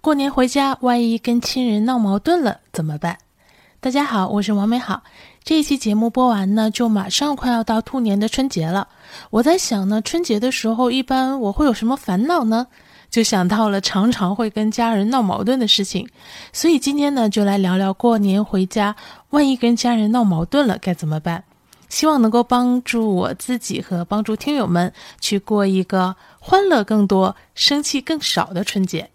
过年回家，万一跟亲人闹矛盾了怎么办？大家好，我是王美好。这一期节目播完呢，就马上快要到兔年的春节了。我在想呢，春节的时候一般我会有什么烦恼呢？就想到了常常会跟家人闹矛盾的事情。所以今天呢，就来聊聊过年回家，万一跟家人闹矛盾了该怎么办？希望能够帮助我自己和帮助听友们去过一个欢乐更多、生气更少的春节。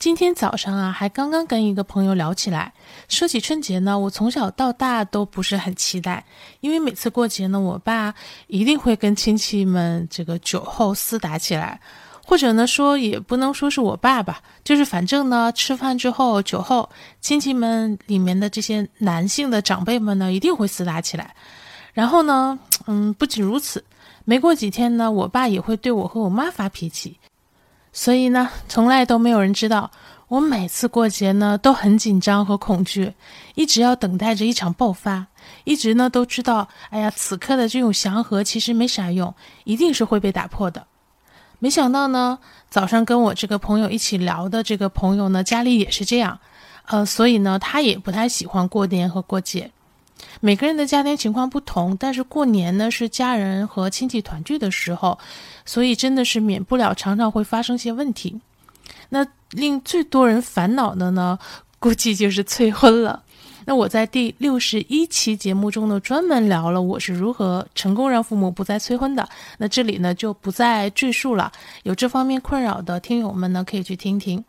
今天早上啊，还刚刚跟一个朋友聊起来，说起春节呢，我从小到大都不是很期待，因为每次过节呢，我爸一定会跟亲戚们这个酒后厮打起来，或者呢说也不能说是我爸吧，就是反正呢吃饭之后酒后，亲戚们里面的这些男性的长辈们呢一定会厮打起来，然后呢，嗯，不仅如此，没过几天呢，我爸也会对我和我妈发脾气。所以呢，从来都没有人知道，我每次过节呢都很紧张和恐惧，一直要等待着一场爆发，一直呢都知道，哎呀，此刻的这种祥和其实没啥用，一定是会被打破的。没想到呢，早上跟我这个朋友一起聊的这个朋友呢，家里也是这样，呃，所以呢，他也不太喜欢过年和过节。每个人的家庭情况不同，但是过年呢是家人和亲戚团聚的时候，所以真的是免不了常常会发生些问题。那令最多人烦恼的呢，估计就是催婚了。那我在第六十一期节目中呢，专门聊了我是如何成功让父母不再催婚的。那这里呢就不再赘述了。有这方面困扰的听友们呢，可以去听听。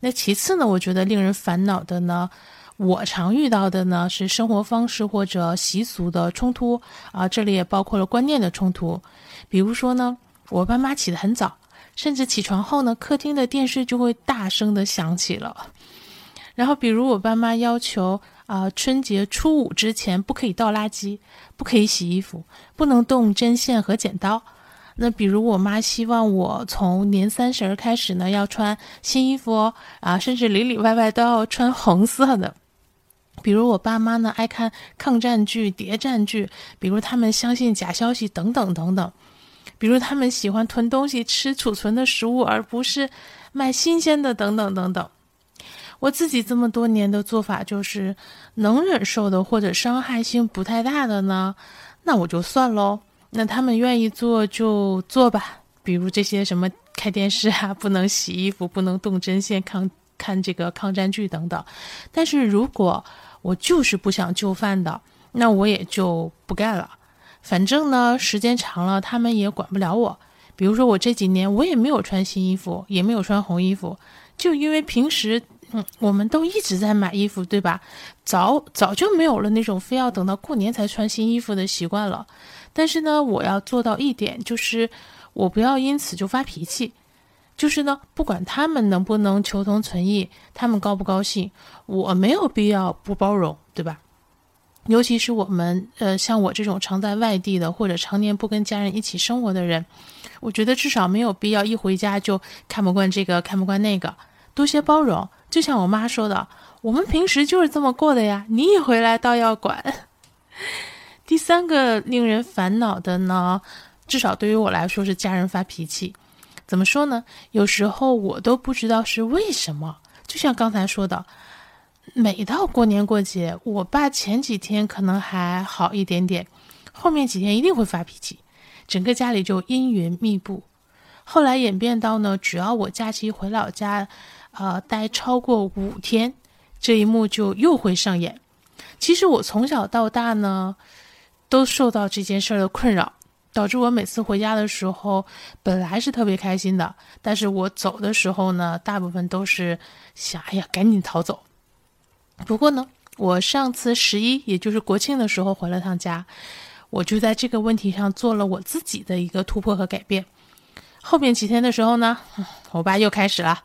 那其次呢，我觉得令人烦恼的呢。我常遇到的呢是生活方式或者习俗的冲突啊，这里也包括了观念的冲突。比如说呢，我爸妈起得很早，甚至起床后呢，客厅的电视就会大声的响起了。然后，比如我爸妈要求啊，春节初五之前不可以倒垃圾，不可以洗衣服，不能动针线和剪刀。那比如我妈希望我从年三十儿开始呢，要穿新衣服哦啊，甚至里里外外都要穿红色的。比如我爸妈呢爱看抗战剧、谍战剧，比如他们相信假消息等等等等，比如他们喜欢囤东西吃储存的食物，而不是买新鲜的等等等等。我自己这么多年的做法就是，能忍受的或者伤害性不太大的呢，那我就算喽。那他们愿意做就做吧，比如这些什么开电视啊，不能洗衣服，不能动针线，抗看这个抗战剧等等。但是如果我就是不想就范的，那我也就不干了。反正呢，时间长了，他们也管不了我。比如说，我这几年我也没有穿新衣服，也没有穿红衣服，就因为平时，嗯，我们都一直在买衣服，对吧？早早就没有了那种非要等到过年才穿新衣服的习惯了。但是呢，我要做到一点，就是我不要因此就发脾气。就是呢，不管他们能不能求同存异，他们高不高兴，我没有必要不包容，对吧？尤其是我们，呃，像我这种常在外地的，或者常年不跟家人一起生活的人，我觉得至少没有必要一回家就看不惯这个，看不惯那个，多些包容。就像我妈说的，我们平时就是这么过的呀，你一回来倒要管。第三个令人烦恼的呢，至少对于我来说是家人发脾气。怎么说呢？有时候我都不知道是为什么。就像刚才说的，每到过年过节，我爸前几天可能还好一点点，后面几天一定会发脾气，整个家里就阴云密布。后来演变到呢，只要我假期回老家，呃，待超过五天，这一幕就又会上演。其实我从小到大呢，都受到这件事儿的困扰。导致我每次回家的时候，本来是特别开心的，但是我走的时候呢，大部分都是想，哎呀，赶紧逃走。不过呢，我上次十一，也就是国庆的时候回了趟家，我就在这个问题上做了我自己的一个突破和改变。后面几天的时候呢，我爸又开始了，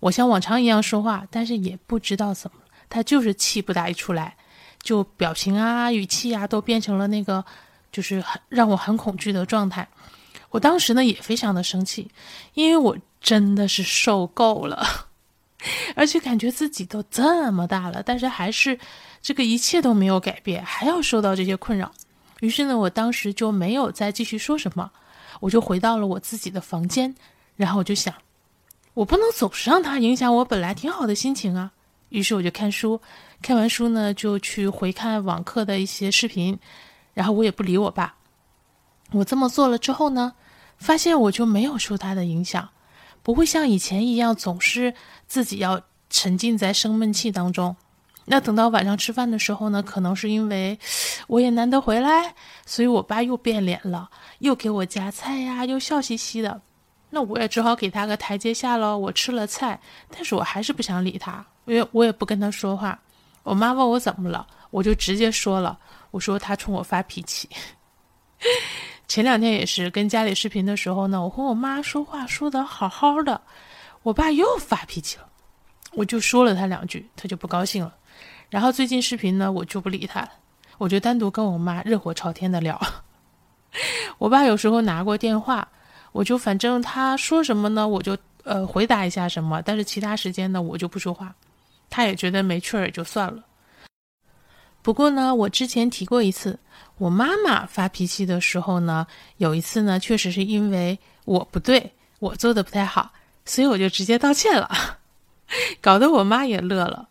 我像往常一样说话，但是也不知道怎么，他就是气不打一处来，就表情啊、语气啊，都变成了那个。就是很让我很恐惧的状态，我当时呢也非常的生气，因为我真的是受够了，而且感觉自己都这么大了，但是还是这个一切都没有改变，还要受到这些困扰。于是呢，我当时就没有再继续说什么，我就回到了我自己的房间，然后我就想，我不能总是让他影响我本来挺好的心情啊。于是我就看书，看完书呢就去回看网课的一些视频，然后我也不理我爸。我这么做了之后呢，发现我就没有受他的影响，不会像以前一样总是自己要沉浸在生闷气当中。那等到晚上吃饭的时候呢，可能是因为我也难得回来，所以我爸又变脸了，又给我夹菜呀，又笑嘻嘻的。那我也只好给他个台阶下了。我吃了菜，但是我还是不想理他，因为我也不跟他说话。我妈问我怎么了，我就直接说了，我说他冲我发脾气。前两天也是跟家里视频的时候呢，我和我妈说话说的好好的，我爸又发脾气了，我就说了他两句，他就不高兴了。然后最近视频呢，我就不理他了，我就单独跟我妈热火朝天的聊。我爸有时候拿过电话，我就反正他说什么呢，我就呃回答一下什么，但是其他时间呢，我就不说话。他也觉得没趣儿，也就算了。不过呢，我之前提过一次，我妈妈发脾气的时候呢，有一次呢，确实是因为我不对，我做的不太好，所以我就直接道歉了，搞得我妈也乐了。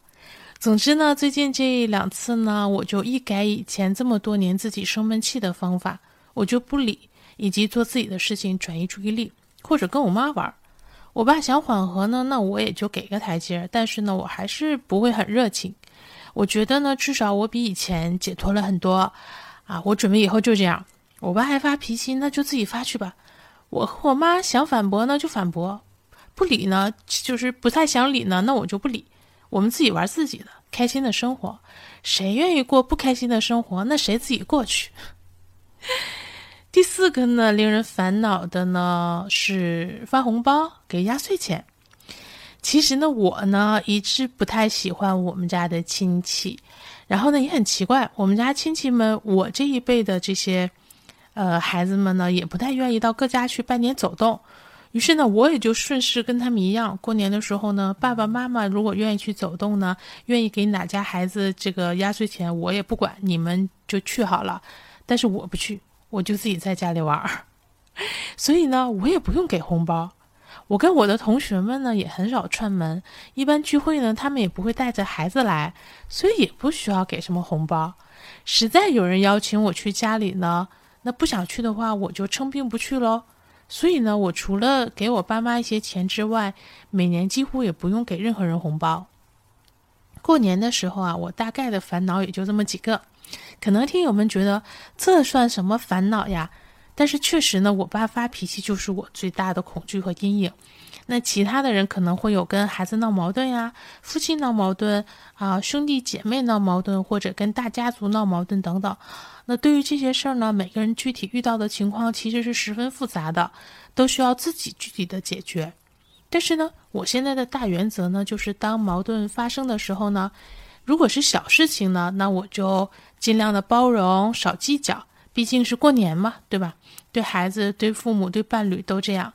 总之呢，最近这两次呢，我就一改以前这么多年自己生闷气的方法，我就不理，以及做自己的事情，转移注意力，或者跟我妈玩。我爸想缓和呢，那我也就给个台阶，但是呢，我还是不会很热情。我觉得呢，至少我比以前解脱了很多，啊，我准备以后就这样。我爸爱发脾气，那就自己发去吧。我和我妈想反驳呢，就反驳；不理呢，就是不太想理呢，那我就不理。我们自己玩自己的，开心的生活。谁愿意过不开心的生活？那谁自己过去。第四个呢，令人烦恼的呢是发红包给压岁钱。其实呢，我呢一直不太喜欢我们家的亲戚，然后呢也很奇怪，我们家亲戚们，我这一辈的这些呃孩子们呢，也不太愿意到各家去拜年走动。于是呢，我也就顺势跟他们一样，过年的时候呢，爸爸妈妈如果愿意去走动呢，愿意给哪家孩子这个压岁钱，我也不管，你们就去好了。但是我不去，我就自己在家里玩儿。所以呢，我也不用给红包。我跟我的同学们呢，也很少串门，一般聚会呢，他们也不会带着孩子来，所以也不需要给什么红包。实在有人邀请我去家里呢，那不想去的话，我就称病不去喽。所以呢，我除了给我爸妈一些钱之外，每年几乎也不用给任何人红包。过年的时候啊，我大概的烦恼也就这么几个。可能听友们觉得这算什么烦恼呀？但是确实呢，我爸发脾气就是我最大的恐惧和阴影。那其他的人可能会有跟孩子闹矛盾呀，夫妻闹矛盾啊，兄弟姐妹闹矛盾，或者跟大家族闹矛盾等等。那对于这些事儿呢，每个人具体遇到的情况其实是十分复杂的，都需要自己具体的解决。但是呢，我现在的大原则呢，就是当矛盾发生的时候呢，如果是小事情呢，那我就尽量的包容，少计较。毕竟是过年嘛，对吧？对孩子、对父母、对伴侣都这样。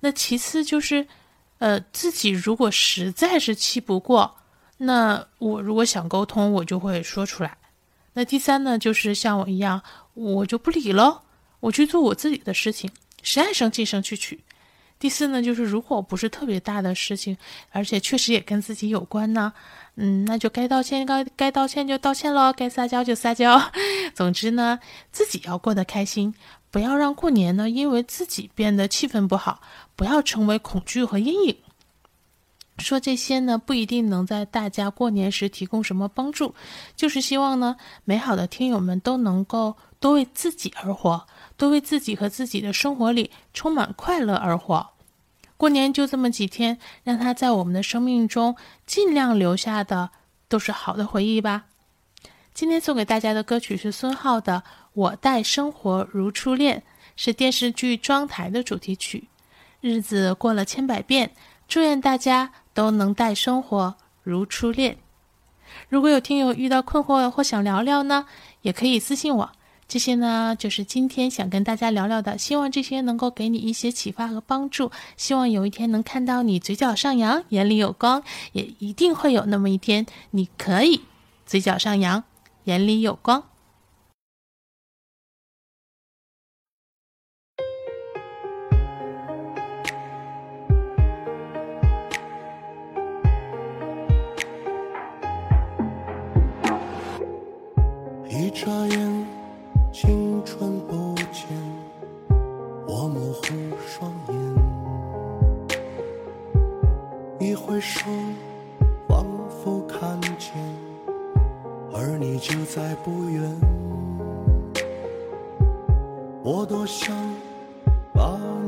那其次就是，呃，自己如果实在是气不过，那我如果想沟通，我就会说出来。那第三呢，就是像我一样，我就不理喽，我去做我自己的事情，谁爱生气生气去。第四呢，就是如果不是特别大的事情，而且确实也跟自己有关呢，嗯，那就该道歉该该道歉就道歉喽，该撒娇就撒娇。总之呢，自己要过得开心，不要让过年呢因为自己变得气氛不好，不要成为恐惧和阴影。说这些呢，不一定能在大家过年时提供什么帮助，就是希望呢，美好的听友们都能够多为自己而活，都为自己和自己的生活里充满快乐而活。过年就这么几天，让它在我们的生命中尽量留下的都是好的回忆吧。今天送给大家的歌曲是孙浩的《我待生活如初恋》，是电视剧《妆台》的主题曲。日子过了千百遍，祝愿大家。都能待生活如初恋。如果有听友遇到困惑或想聊聊呢，也可以私信我。这些呢就是今天想跟大家聊聊的希望这些能够给你一些启发和帮助。希望有一天能看到你嘴角上扬眼里有光也一定会有那么一天你可以嘴角上扬眼里有光。一眨眼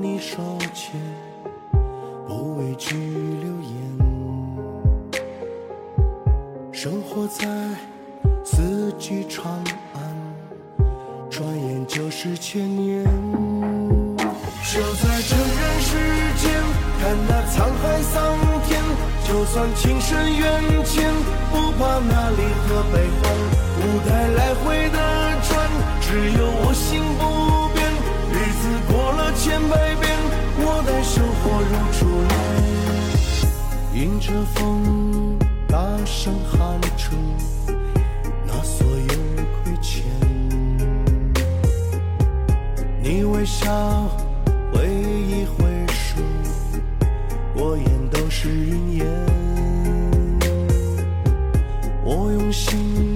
你手牵不畏惧流言生活在四季长安转眼就是千年就在这人世间看那沧海桑田就算情深缘浅不怕那离合悲欢舞台来回的着风，大声喊出那所有亏欠。你微笑，挥一挥手，过眼都是云烟。我用心。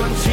one